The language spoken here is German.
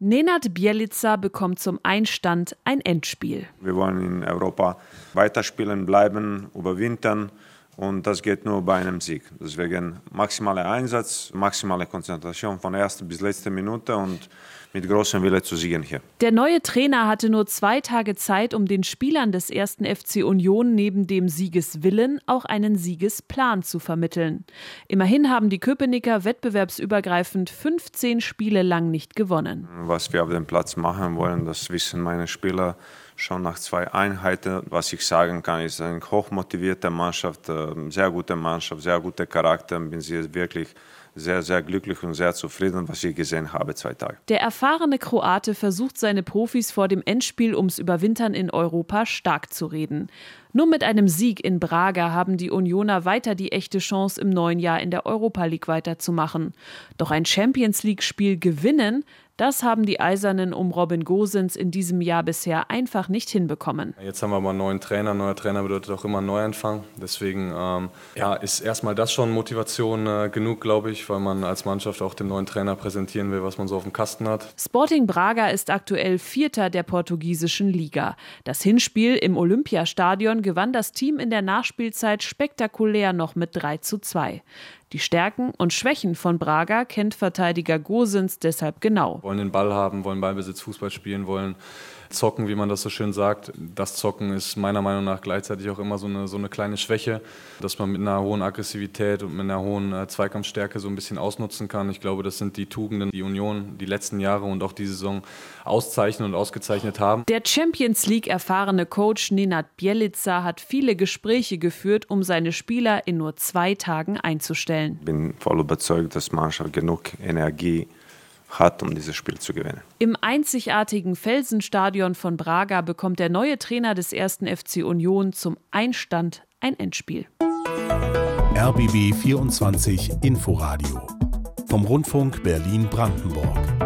Nenad Bielica bekommt zum Einstand ein Endspiel. Wir wollen in Europa weiterspielen, bleiben, überwintern. Und das geht nur bei einem Sieg. Deswegen maximaler Einsatz, maximale Konzentration von erster bis letzter Minute und mit großem Wille zu siegen hier. Der neue Trainer hatte nur zwei Tage Zeit, um den Spielern des ersten FC Union neben dem Siegeswillen auch einen Siegesplan zu vermitteln. Immerhin haben die Köpenicker wettbewerbsübergreifend 15 Spiele lang nicht gewonnen. Was wir auf dem Platz machen wollen, das wissen meine Spieler schon nach zwei Einheiten. Was ich sagen kann, ist eine hochmotivierte Mannschaft, ähm, sehr gute Mannschaft, sehr guter Charakter. Bin sie wirklich sehr, sehr glücklich und sehr zufrieden, was ich gesehen habe, zwei Tage. Der erfahrene Kroate versucht seine Profis vor dem Endspiel ums Überwintern in Europa stark zu reden. Nur mit einem Sieg in Braga haben die Unioner weiter die echte Chance, im neuen Jahr in der Europa League weiterzumachen. Doch ein Champions League-Spiel gewinnen, das haben die Eisernen um Robin Gosens in diesem Jahr bisher einfach nicht hinbekommen. Jetzt haben wir aber einen neuen Trainer. Neuer Trainer bedeutet auch immer Neuanfang. Deswegen ähm, ja, ist erstmal das schon Motivation äh, genug, glaube ich, weil man als Mannschaft auch dem neuen Trainer präsentieren will, was man so auf dem Kasten hat. Sporting Braga ist aktuell Vierter der portugiesischen Liga. Das Hinspiel im Olympiastadion gewann das Team in der Nachspielzeit spektakulär noch mit 3 zu 2. Die Stärken und Schwächen von Braga kennt Verteidiger Gosens deshalb genau. Wollen den Ball haben, wollen Ballbesitz, Fußball spielen, wollen zocken, wie man das so schön sagt. Das Zocken ist meiner Meinung nach gleichzeitig auch immer so eine, so eine kleine Schwäche, dass man mit einer hohen Aggressivität und mit einer hohen äh, Zweikampfstärke so ein bisschen ausnutzen kann. Ich glaube, das sind die Tugenden, die Union die letzten Jahre und auch die Saison auszeichnen und ausgezeichnet haben. Der Champions League erfahrene Coach Nenad Bielica hat viele Gespräche geführt, um seine Spieler in nur zwei Tagen einzustellen. Ich bin voll überzeugt, dass Mannschaft genug Energie hat, um dieses Spiel zu gewinnen. Im einzigartigen Felsenstadion von Braga bekommt der neue Trainer des ersten FC Union zum Einstand ein Endspiel. RBB 24 Inforadio vom Rundfunk Berlin-Brandenburg.